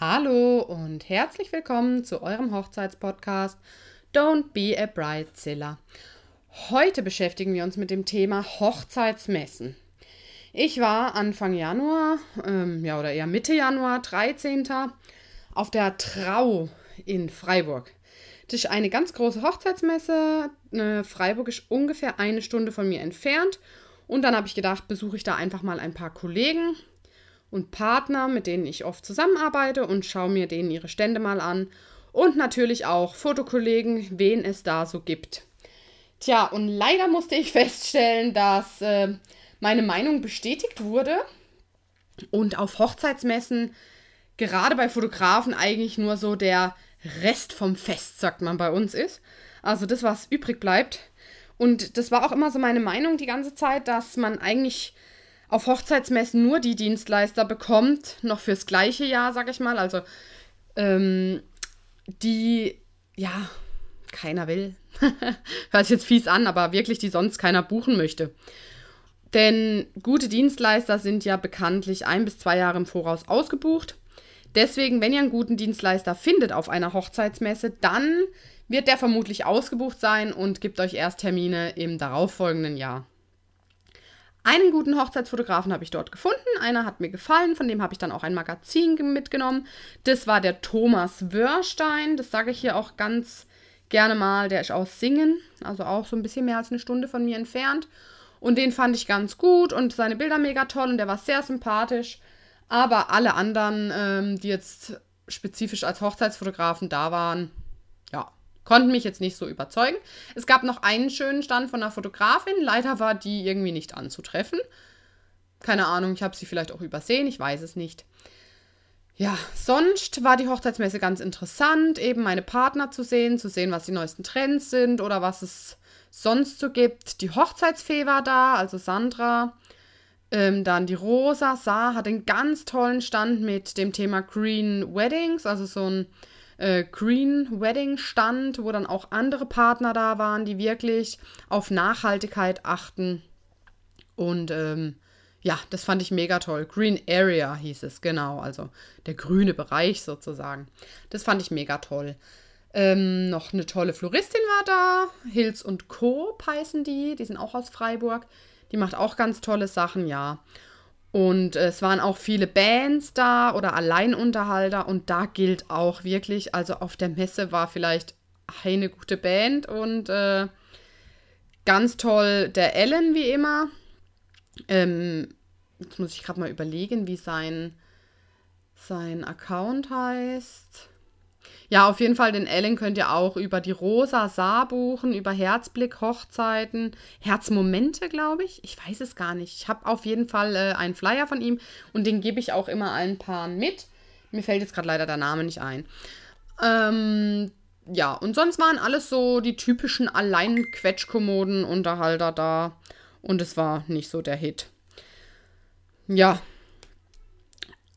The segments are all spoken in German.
Hallo und herzlich willkommen zu eurem Hochzeitspodcast Don't Be a Bridezilla. Heute beschäftigen wir uns mit dem Thema Hochzeitsmessen. Ich war Anfang Januar, ähm, ja oder eher Mitte Januar, 13. auf der Trau in Freiburg. Das ist eine ganz große Hochzeitsmesse. Äh, Freiburg ist ungefähr eine Stunde von mir entfernt. Und dann habe ich gedacht, besuche ich da einfach mal ein paar Kollegen, und Partner, mit denen ich oft zusammenarbeite und schaue mir denen ihre Stände mal an. Und natürlich auch Fotokollegen, wen es da so gibt. Tja, und leider musste ich feststellen, dass äh, meine Meinung bestätigt wurde und auf Hochzeitsmessen gerade bei Fotografen eigentlich nur so der Rest vom Fest, sagt man bei uns, ist. Also das, was übrig bleibt. Und das war auch immer so meine Meinung die ganze Zeit, dass man eigentlich auf Hochzeitsmessen nur die Dienstleister bekommt, noch fürs gleiche Jahr, sag ich mal. Also ähm, die, ja, keiner will. Hört sich jetzt fies an, aber wirklich, die sonst keiner buchen möchte. Denn gute Dienstleister sind ja bekanntlich ein bis zwei Jahre im Voraus ausgebucht. Deswegen, wenn ihr einen guten Dienstleister findet auf einer Hochzeitsmesse, dann wird der vermutlich ausgebucht sein und gibt euch erst Termine im darauffolgenden Jahr. Einen guten Hochzeitsfotografen habe ich dort gefunden. Einer hat mir gefallen, von dem habe ich dann auch ein Magazin mitgenommen. Das war der Thomas Wörstein. Das sage ich hier auch ganz gerne mal. Der ist aus Singen, also auch so ein bisschen mehr als eine Stunde von mir entfernt. Und den fand ich ganz gut und seine Bilder mega toll und der war sehr sympathisch. Aber alle anderen, ähm, die jetzt spezifisch als Hochzeitsfotografen da waren, konnten mich jetzt nicht so überzeugen. Es gab noch einen schönen Stand von einer Fotografin. Leider war die irgendwie nicht anzutreffen. Keine Ahnung, ich habe sie vielleicht auch übersehen, ich weiß es nicht. Ja, sonst war die Hochzeitsmesse ganz interessant, eben meine Partner zu sehen, zu sehen, was die neuesten Trends sind oder was es sonst so gibt. Die Hochzeitsfee war da, also Sandra. Ähm, dann die Rosa Saar hat einen ganz tollen Stand mit dem Thema Green Weddings, also so ein äh, Green Wedding stand, wo dann auch andere Partner da waren, die wirklich auf Nachhaltigkeit achten. Und ähm, ja, das fand ich mega toll. Green Area hieß es, genau, also der grüne Bereich sozusagen. Das fand ich mega toll. Ähm, noch eine tolle Floristin war da, Hills und Co. heißen die, die sind auch aus Freiburg. Die macht auch ganz tolle Sachen, ja. Und es waren auch viele Bands da oder Alleinunterhalter und da gilt auch wirklich, also auf der Messe war vielleicht eine gute Band und äh, ganz toll der Ellen wie immer. Ähm, jetzt muss ich gerade mal überlegen, wie sein, sein Account heißt. Ja, auf jeden Fall den Ellen könnt ihr auch über die Rosa Saar buchen, über Herzblick Hochzeiten, Herzmomente, glaube ich. Ich weiß es gar nicht. Ich habe auf jeden Fall äh, einen Flyer von ihm und den gebe ich auch immer allen Paaren mit. Mir fällt jetzt gerade leider der Name nicht ein. Ähm, ja, und sonst waren alles so die typischen Allein-Quetschkommoden-Unterhalter da. Und es war nicht so der Hit. Ja.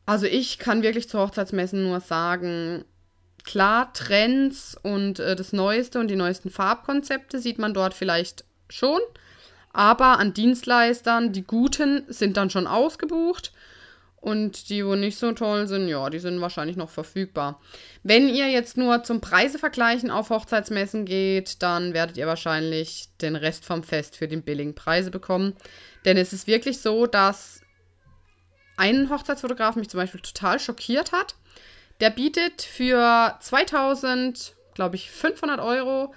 Also ich kann wirklich zu Hochzeitsmessen nur sagen, Klar, Trends und äh, das Neueste und die neuesten Farbkonzepte sieht man dort vielleicht schon. Aber an Dienstleistern, die guten, sind dann schon ausgebucht. Und die, wo nicht so toll sind, ja, die sind wahrscheinlich noch verfügbar. Wenn ihr jetzt nur zum Preisevergleichen auf Hochzeitsmessen geht, dann werdet ihr wahrscheinlich den Rest vom Fest für die billigen Preise bekommen. Denn es ist wirklich so, dass ein Hochzeitsfotograf mich zum Beispiel total schockiert hat. Der bietet für 2000, glaube ich, 500 Euro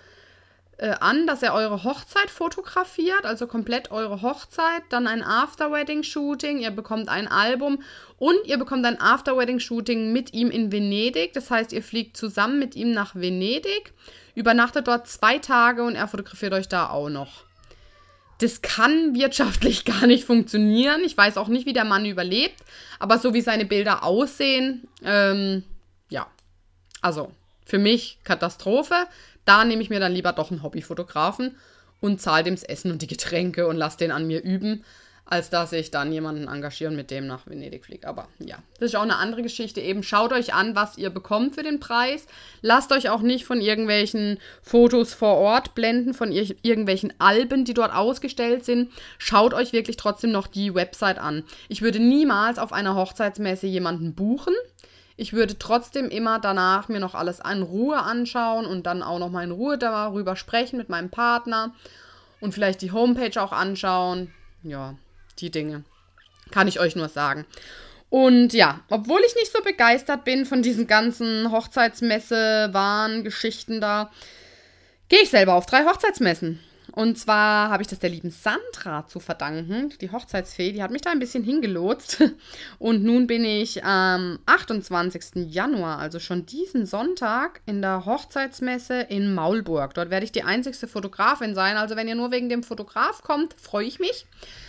äh, an, dass er eure Hochzeit fotografiert, also komplett eure Hochzeit, dann ein After-Wedding-Shooting, ihr bekommt ein Album und ihr bekommt ein After-Wedding-Shooting mit ihm in Venedig. Das heißt, ihr fliegt zusammen mit ihm nach Venedig, übernachtet dort zwei Tage und er fotografiert euch da auch noch. Das kann wirtschaftlich gar nicht funktionieren. Ich weiß auch nicht, wie der Mann überlebt. Aber so wie seine Bilder aussehen, ähm, ja. Also, für mich Katastrophe. Da nehme ich mir dann lieber doch einen Hobbyfotografen und zahle dem das Essen und die Getränke und lasse den an mir üben als dass ich dann jemanden engagiere und mit dem nach Venedig fliege. Aber ja, das ist auch eine andere Geschichte. Eben schaut euch an, was ihr bekommt für den Preis. Lasst euch auch nicht von irgendwelchen Fotos vor Ort blenden, von ir irgendwelchen Alben, die dort ausgestellt sind. Schaut euch wirklich trotzdem noch die Website an. Ich würde niemals auf einer Hochzeitsmesse jemanden buchen. Ich würde trotzdem immer danach mir noch alles in Ruhe anschauen und dann auch noch mal in Ruhe darüber sprechen mit meinem Partner und vielleicht die Homepage auch anschauen. Ja, die Dinge. Kann ich euch nur sagen. Und ja, obwohl ich nicht so begeistert bin von diesen ganzen Hochzeitsmesse-Waren-Geschichten da, gehe ich selber auf drei Hochzeitsmessen. Und zwar habe ich das der lieben Sandra zu verdanken. Die Hochzeitsfee, die hat mich da ein bisschen hingelotst. Und nun bin ich am 28. Januar, also schon diesen Sonntag, in der Hochzeitsmesse in Maulburg. Dort werde ich die einzigste Fotografin sein. Also wenn ihr nur wegen dem Fotograf kommt, freue ich mich.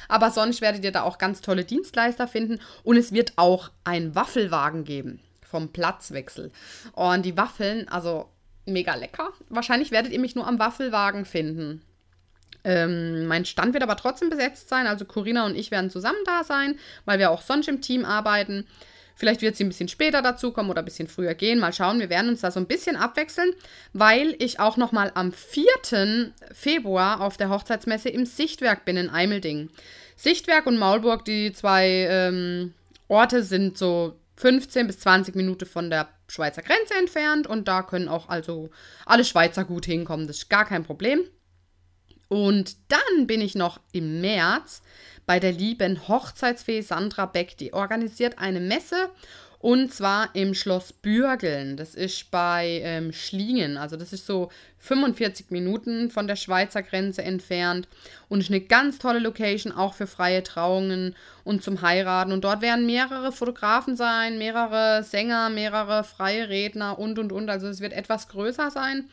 Aber sonst werdet ihr da auch ganz tolle Dienstleister finden. Und es wird auch einen Waffelwagen geben vom Platzwechsel. Und die Waffeln, also mega lecker. Wahrscheinlich werdet ihr mich nur am Waffelwagen finden. Ähm, mein Stand wird aber trotzdem besetzt sein. Also Corinna und ich werden zusammen da sein, weil wir auch sonst im Team arbeiten. Vielleicht wird sie ein bisschen später dazukommen oder ein bisschen früher gehen. Mal schauen. Wir werden uns da so ein bisschen abwechseln, weil ich auch noch mal am 4. Februar auf der Hochzeitsmesse im Sichtwerk bin in Eimelding. Sichtwerk und Maulburg, die zwei ähm, Orte sind so 15 bis 20 Minuten von der Schweizer Grenze entfernt und da können auch also alle Schweizer gut hinkommen. Das ist gar kein Problem. Und dann bin ich noch im März bei der lieben Hochzeitsfee Sandra Beck. Die organisiert eine Messe und zwar im Schloss Bürgeln. Das ist bei ähm, Schlingen. Also das ist so 45 Minuten von der Schweizer Grenze entfernt. Und ist eine ganz tolle Location, auch für freie Trauungen und zum Heiraten. Und dort werden mehrere Fotografen sein, mehrere Sänger, mehrere freie Redner und, und, und. Also es wird etwas größer sein.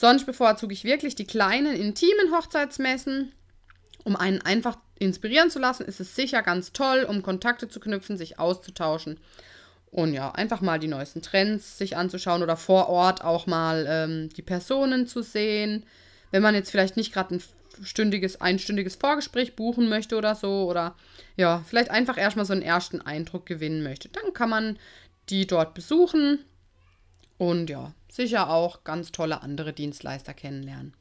Sonst bevorzuge ich wirklich die kleinen, intimen Hochzeitsmessen. Um einen einfach inspirieren zu lassen, ist es sicher ganz toll, um Kontakte zu knüpfen, sich auszutauschen. Und ja, einfach mal die neuesten Trends sich anzuschauen oder vor Ort auch mal ähm, die Personen zu sehen. Wenn man jetzt vielleicht nicht gerade ein stündiges, einstündiges Vorgespräch buchen möchte oder so, oder ja, vielleicht einfach erstmal so einen ersten Eindruck gewinnen möchte, dann kann man die dort besuchen und ja, sicher auch ganz tolle andere Dienstleister kennenlernen.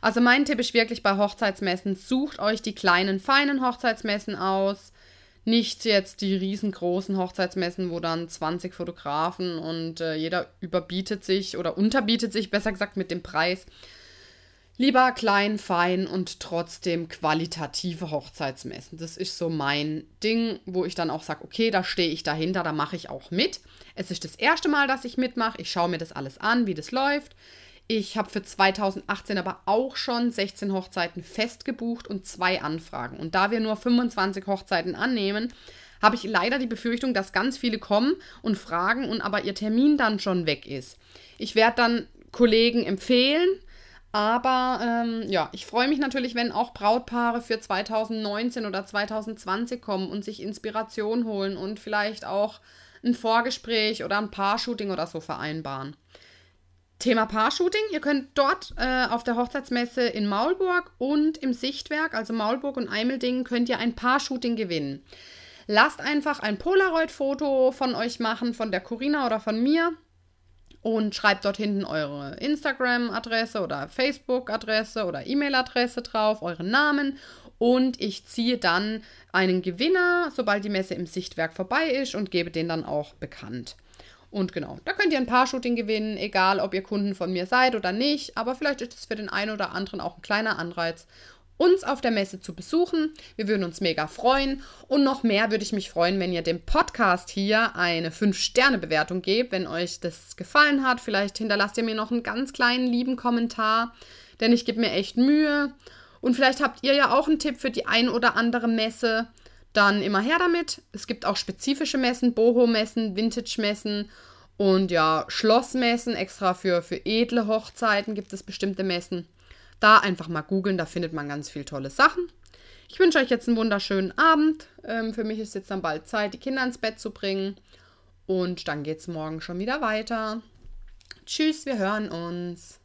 Also mein Tipp ist wirklich bei Hochzeitsmessen, sucht euch die kleinen, feinen Hochzeitsmessen aus. Nicht jetzt die riesengroßen Hochzeitsmessen, wo dann 20 Fotografen und äh, jeder überbietet sich oder unterbietet sich, besser gesagt, mit dem Preis. Lieber klein, fein und trotzdem qualitative Hochzeitsmessen. Das ist so mein Ding, wo ich dann auch sage, okay, da stehe ich dahinter, da mache ich auch mit. Es ist das erste Mal, dass ich mitmache. Ich schaue mir das alles an, wie das läuft. Ich habe für 2018 aber auch schon 16 Hochzeiten festgebucht und zwei Anfragen. Und da wir nur 25 Hochzeiten annehmen, habe ich leider die Befürchtung, dass ganz viele kommen und fragen und aber ihr Termin dann schon weg ist. Ich werde dann Kollegen empfehlen, aber ähm, ja, ich freue mich natürlich, wenn auch Brautpaare für 2019 oder 2020 kommen und sich Inspiration holen und vielleicht auch ein Vorgespräch oder ein Paar-Shooting oder so vereinbaren. Thema Paar-Shooting. Ihr könnt dort äh, auf der Hochzeitsmesse in Maulburg und im Sichtwerk, also Maulburg und Eimeldingen, könnt ihr ein Paar-Shooting gewinnen. Lasst einfach ein Polaroid-Foto von euch machen, von der Corinna oder von mir und schreibt dort hinten eure Instagram-Adresse oder Facebook-Adresse oder E-Mail-Adresse drauf, euren Namen und ich ziehe dann einen Gewinner, sobald die Messe im Sichtwerk vorbei ist und gebe den dann auch bekannt. Und genau, da könnt ihr ein Paar-Shooting gewinnen, egal ob ihr Kunden von mir seid oder nicht. Aber vielleicht ist es für den einen oder anderen auch ein kleiner Anreiz, uns auf der Messe zu besuchen. Wir würden uns mega freuen. Und noch mehr würde ich mich freuen, wenn ihr dem Podcast hier eine 5-Sterne-Bewertung gebt. Wenn euch das gefallen hat, vielleicht hinterlasst ihr mir noch einen ganz kleinen lieben Kommentar, denn ich gebe mir echt Mühe. Und vielleicht habt ihr ja auch einen Tipp für die ein oder andere Messe dann immer her damit. Es gibt auch spezifische Messen, Boho-Messen, Vintage-Messen und ja, Schlossmessen, extra für, für edle Hochzeiten gibt es bestimmte Messen. Da einfach mal googeln, da findet man ganz viele tolle Sachen. Ich wünsche euch jetzt einen wunderschönen Abend. Ähm, für mich ist jetzt dann bald Zeit, die Kinder ins Bett zu bringen. Und dann geht es morgen schon wieder weiter. Tschüss, wir hören uns.